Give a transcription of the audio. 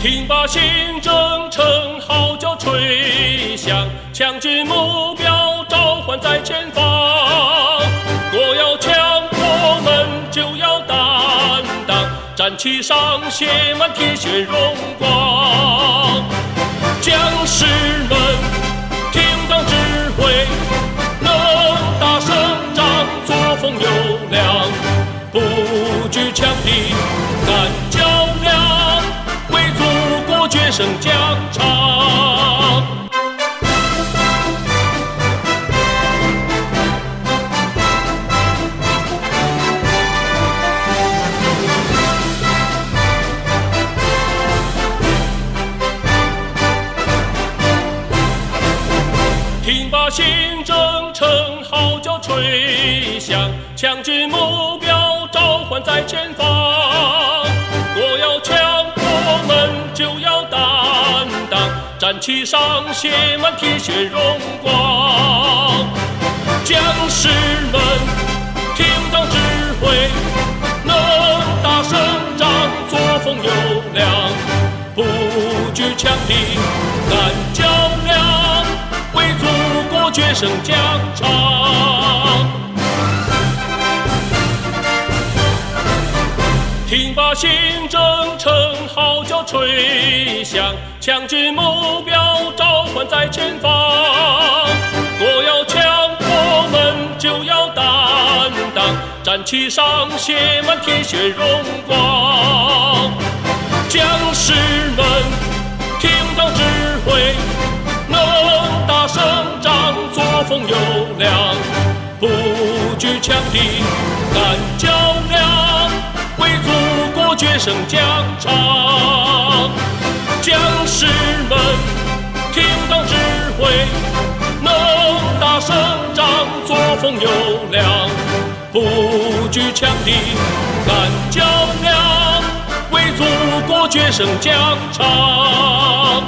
听罢新征程号角吹响，强军目标召唤在前方。若要强，我们就要担当，战旗上写满铁血荣光。将士们，听党指挥，能打胜仗，作风优良，不惧强敌，决胜疆场。听罢新征程号角吹响，强军目标召唤在前方。战旗上写满铁血荣光。将士们，听党指挥，能打胜仗，作风优良，不惧强敌，敢较量，为祖国决胜疆场。听罢新征程号角吹响，强军目标召唤在前方。若要强，我们就要担当，战旗上写满铁血荣光。将士们，听党指挥，能打胜仗，作风优良，不惧强敌，敢较，决胜疆场。将士们，听党指挥，能打胜仗，作风优良，不惧强敌，敢较量，为祖国决胜疆场。